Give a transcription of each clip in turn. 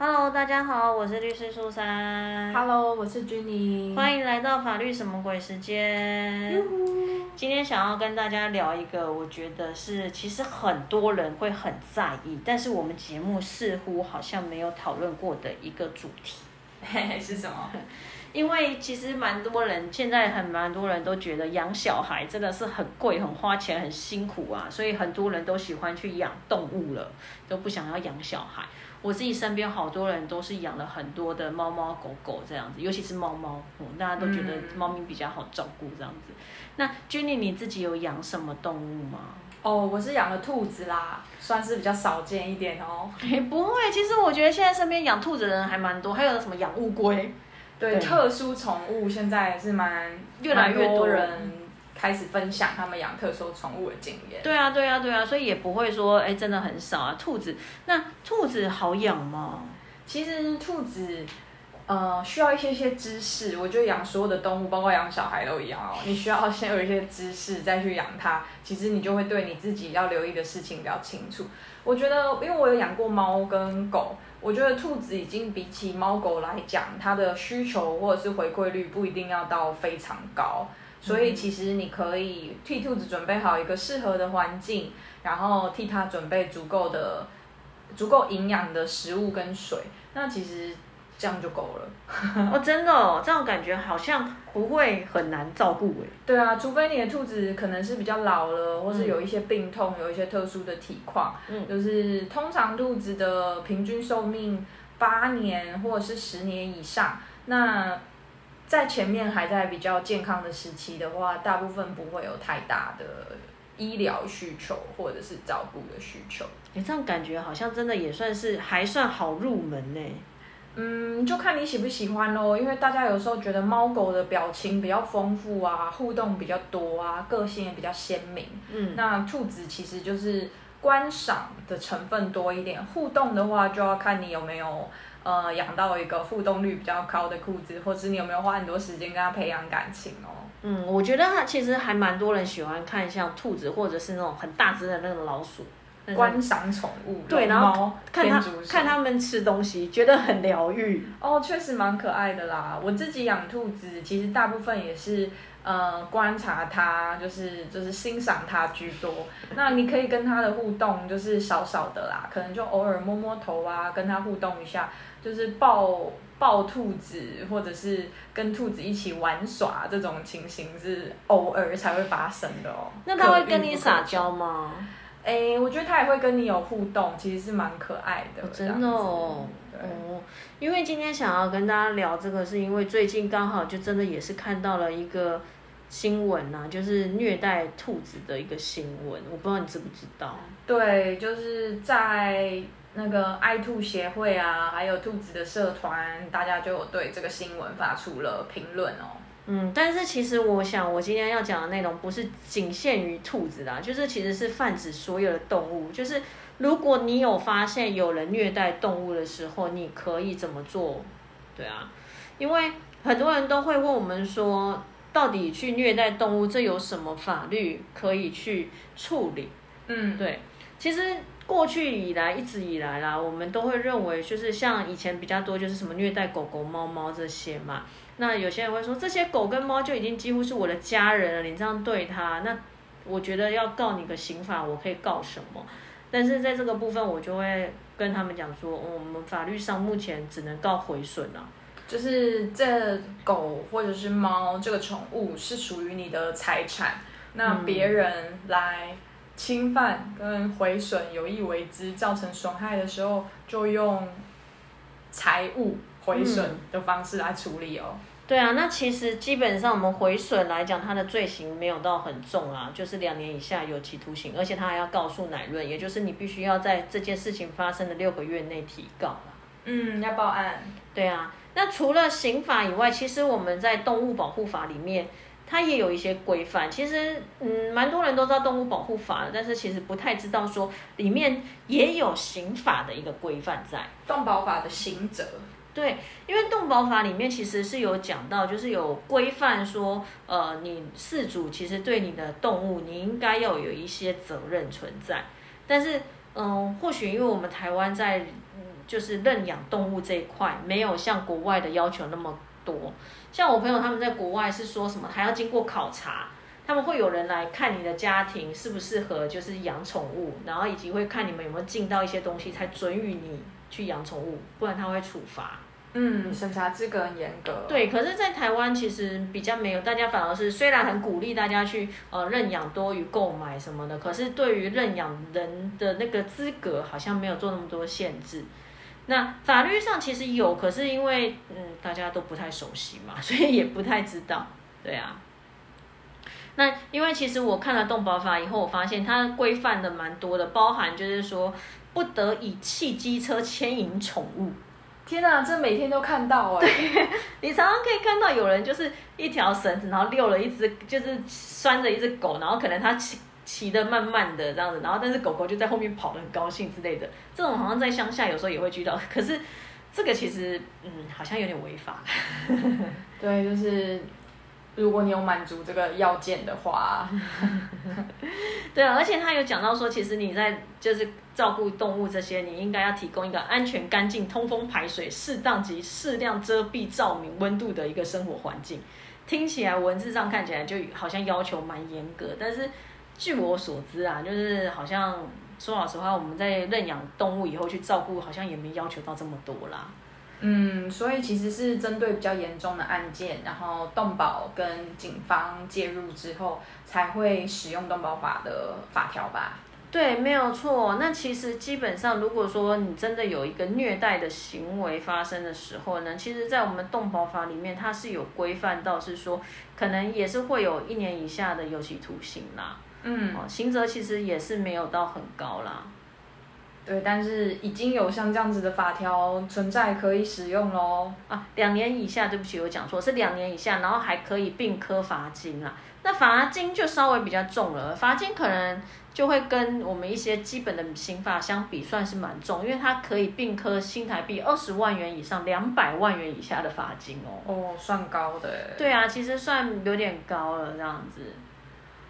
Hello，大家好，我是律师苏珊。Hello，我是君妮。欢迎来到法律什么鬼时间。今天想要跟大家聊一个，我觉得是其实很多人会很在意，但是我们节目似乎好像没有讨论过的一个主题。嘿嘿，是什么？因为其实蛮多人现在很蛮多人都觉得养小孩真的是很贵、很花钱、很辛苦啊，所以很多人都喜欢去养动物了，都不想要养小孩。我自己身边好多人都是养了很多的猫猫狗狗这样子，尤其是猫猫，嗯，大家都觉得嗯猫咪比较好照顾这样子。那 Jenny 你自己有养什么动物吗？哦，我是养了兔子啦，算是比较少见一点哦。哎，不会，其实我觉得现在身边养兔子的人还蛮多，还有什么养乌龟，对，对特殊宠物现在是蛮越来越多人开始分享他们养特殊宠物的经验。对啊，对啊，对啊，所以也不会说，哎，真的很少啊。兔子，那兔子好养吗？其实兔子。呃，需要一些些知识，我觉得养所有的动物，包括养小孩都一样哦。你需要先有一些知识，再去养它，其实你就会对你自己要留意的事情比较清楚。我觉得，因为我有养过猫跟狗，我觉得兔子已经比起猫狗来讲，它的需求或者是回馈率不一定要到非常高，所以其实你可以替兔子准备好一个适合的环境，然后替它准备足够的、足够营养的食物跟水，那其实这样就够了。哦，真的哦，这样感觉好像不会很难照顾哎。对啊，除非你的兔子可能是比较老了，或是有一些病痛，有一些特殊的体况，嗯就是通常兔子的平均寿命八年或者是十年以上。那在前面还在比较健康的时期的话，大部分不会有太大的医疗需求或者是照顾的需求。哎，这样感觉好像真的也算是还算好入门呢。嗯，就看你喜不喜欢咯，因为大家有时候觉得猫狗的表情比较丰富啊，互动比较多啊，个性也比较鲜明。嗯，那兔子其实就是观赏的成分多一点，互动的话就要看你有没有呃养到一个互动率比较高的兔子，或是你有没有花很多时间跟它培养感情哦。嗯，我觉得它其实还蛮多人喜欢看像兔子或者是那种很大只的那种老鼠，观赏宠物，对然后看它看它们吃东西，觉得很疗愈。哦，确实蛮可爱的啦。我自己养兔子，其实大部分也是呃观察他，就是就是欣赏他居多。那你可以跟他的互动就是少少的啦，可能就偶尔摸摸头啊，跟他互动一下，就是抱抱兔子，或者是跟兔子一起玩耍这种情形是偶尔才会发生的哦。那他会跟你撒求？娇吗？诶，我觉得它也会跟你有互动，其实是蛮可爱的。哦真的哦。因为今天想要跟大家聊这个，是因为最近刚好就真的也是看到了一个新闻呐、就是虐待兔子的一个新闻，我不知道你知不知道。对，就是在那个爱兔协会啊，还有兔子的社团，大家就有对这个新闻发出了评论哦。嗯，但是其实我想，我今天要讲的内容不是仅限于兔子啦，就是其实是泛指所有的动物。就是如果你有发现有人虐待动物的时候，你可以怎么做？对啊，因为很多人都会问我们说，到底去虐待动物，这有什么法律可以去处理？嗯，对，其实过去以来一直以来啦，我们都会认为就是像以前比较多就是什么虐待狗狗、猫猫这些嘛。那有些人会说这些狗跟猫就已经几乎是我的家人了，你这样对它，那我觉得要告你个刑法，我可以告什么？但是在这个部分，我就会跟他们讲说，我们法律上目前只能告毁损啊。就是这狗或者是猫这个宠物是属于你的财产，那别人来侵犯跟毁损有意为之，造成损害的时候，就用财物毁损的方式来处理哦。对啊，那其实基本上我们毁损来讲，它的罪行没有到很重啊，就是两年以下有期徒刑，而且他还要告诉乃论，也就是你必须要在这件事情发生的六个月内提告啦。嗯，要报案。对啊，那除了刑法以外，其实我们在动物保护法里面，它也有一些规范。其实，嗯，蛮多人都知道动物保护法的，但是其实不太知道说里面也有刑法的一个规范在。动保法的刑责。对，因为动保法里面其实是有讲到，就是有规范说，呃，你饲主其实对你的动物，你应该要有一些责任存在。但是，嗯、或许因为我们台湾在就是认养动物这一块，没有像国外的要求那么多。像我朋友他们在国外是说什么还要经过考察，他们会有人来看你的家庭适不适合就是养宠物，然后以及会看你们有没有尽到一些东西，才准予你去养宠物，不然他会处罚。嗯，审查资格很严格。对，可是，在台湾其实比较没有，大家反而是虽然很鼓励大家去呃认养多于购买什么的，可是对于认养人的那个资格好像没有做那么多限制。那法律上其实有，可是因为嗯大家都不太熟悉嘛，所以也不太知道。对啊。那因为其实我看了动保法以后，我发现它规范的蛮多的，包含就是说不得以汽机车牵引宠物。天哪，这每天都看到哎！你常常可以看到有人就是一条绳子，然后遛了一只，就是拴着一只狗，然后可能他骑骑的慢慢的这样子，然后但是狗狗就在后面跑的很高兴之类的。这种好像在乡下有时候也会遇到，可是这个其实嗯好像有点违法。对，就是。如果你有满足这个要件的话，对啊，而且他有讲到说，其实你在就是照顾动物这些，你应该要提供一个安全、干净、通风、排水、适当及适量遮蔽、照明、温度的一个生活环境。听起来文字上看起来就好像要求蛮严格，但是据我所知啊，就是好像说老实话，我们在认养动物以后去照顾，好像也没要求到这么多啦。嗯，所以其实是针对比较严重的案件，然后动保跟警方介入之后，才会使用动保法的法条吧？对，没有错。那其实基本上，如果说你真的有一个虐待的行为发生的时候呢，其实，在我们动保法里面，它是有规范到，是说可能也是会有一年以下的有期徒刑啦。嗯，刑责其实也是没有到很高啦。对，但是已经有像这样子的法条存在，可以使用喽。啊，两年以下，对不起，我讲错，是两年以下，然后还可以并科罚金啦。那罚金就稍微比较重了，罚金可能就会跟我们一些基本的刑法相比，算是蛮重，因为它可以并科新台币二十万元以上两百万元以下的罚金哦。哦，算高的。对啊，其实算有点高了，这样子。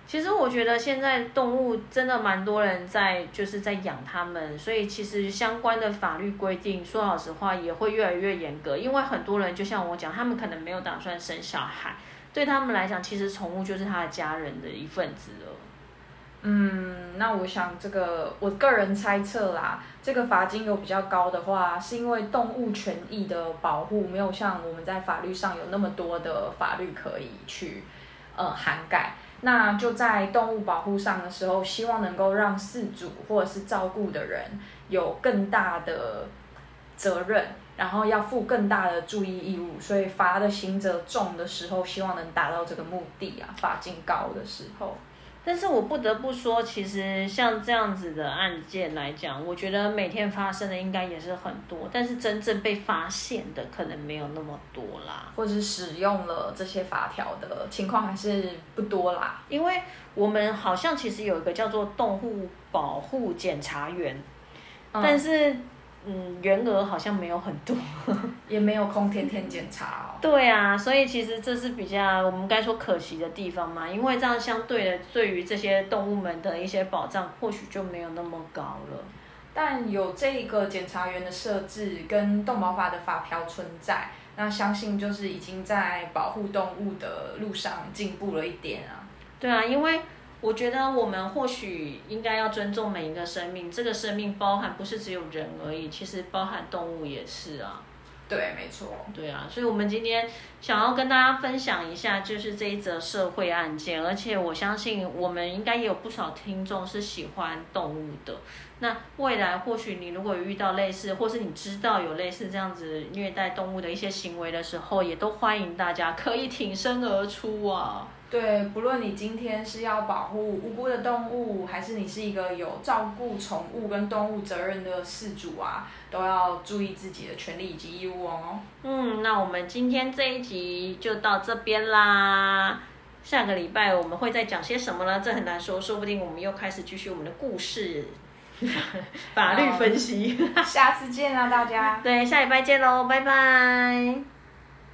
其实我觉得现在动物真的蛮多人在就是在养它们，所以其实相关的法律规定，说老实话也会越来越严格。因为很多人就像我讲，他们可能没有打算生小孩，对他们来讲，其实宠物就是他的家人的一份子了。嗯，那我想这个我个人猜测啦，这个罚金有比较高的话，是因为动物权益的保护没有像我们在法律上有那么多的法律可以去呃涵盖。那就在动物保护上的时候，希望能够让饲主或者是照顾的人有更大的责任，然后要负更大的注意义务，所以罚的刑责重的时候，希望能达到这个目的啊，罚金高的时候。但是我不得不说，其实像这样子的案件来讲，我觉得每天发生的应该也是很多，但是真正被发现的可能没有那么多啦，或者使用了这些法条的情况还是不多啦。因为我们好像其实有一个叫做动物保护检查员，但是。嗯，员额好像没有很多，也没有空天天检查哦。对啊，所以其实这是比较我们该说可惜的地方嘛，因为这样相对的，对于这些动物们的一些保障，或许就没有那么高了。但有这个检查员的设置跟动保法的法条存在，那相信就是已经在保护动物的路上进步了一点啊。对啊，因为。我觉得我们或许应该要尊重每一个生命，这个生命包含不是只有人而已，其实包含动物也是啊。对，没错。对啊，所以我们今天想要跟大家分享一下，就是这一则社会案件，而且我相信我们应该也有不少听众是喜欢动物的。那未来或许你如果遇到类似，或是你知道有类似这样子虐待动物的一些行为的时候，也都欢迎大家可以挺身而出啊。对，不论你今天是要保护无辜的动物，还是你是一个有照顾宠物跟动物责任的饲主啊，都要注意自己的权利以及义务哦。嗯，那我们今天这一集就到这边啦。下个礼拜我们会再讲些什么呢？这很难说，说不定我们又开始继续我们的故事，法律分析。下次见啊，大家。对，下礼拜见喽，拜拜。